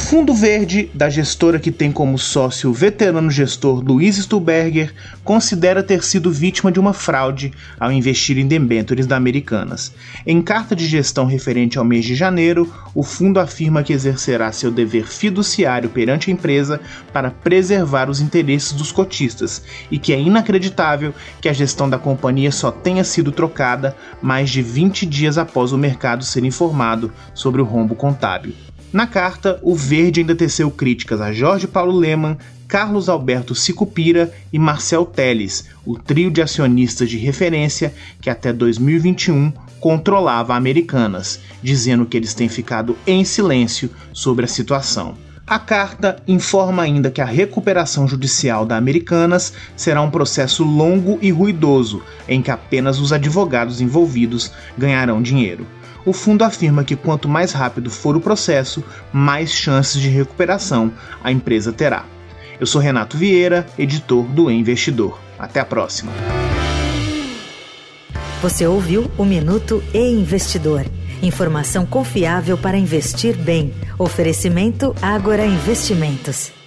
Fundo Verde, da gestora que tem como sócio o veterano gestor Luiz Stuberger, considera ter sido vítima de uma fraude ao investir em debêntures da Americanas. Em carta de gestão referente ao mês de janeiro, o fundo afirma que exercerá seu dever fiduciário perante a empresa para preservar os interesses dos cotistas e que é inacreditável que a gestão da companhia só tenha sido trocada mais de 20 dias após o mercado ser informado sobre o rombo contábil. Na carta, o Verde ainda teceu críticas a Jorge Paulo Leman, Carlos Alberto Sicupira e Marcel Teles, o trio de acionistas de referência que até 2021 controlava Americanas, dizendo que eles têm ficado em silêncio sobre a situação. A carta informa ainda que a recuperação judicial da Americanas será um processo longo e ruidoso, em que apenas os advogados envolvidos ganharão dinheiro o fundo afirma que quanto mais rápido for o processo, mais chances de recuperação a empresa terá. Eu sou Renato Vieira, editor do Investidor. Até a próxima. Você ouviu o Minuto e Investidor. Informação confiável para investir bem. Oferecimento Agora Investimentos.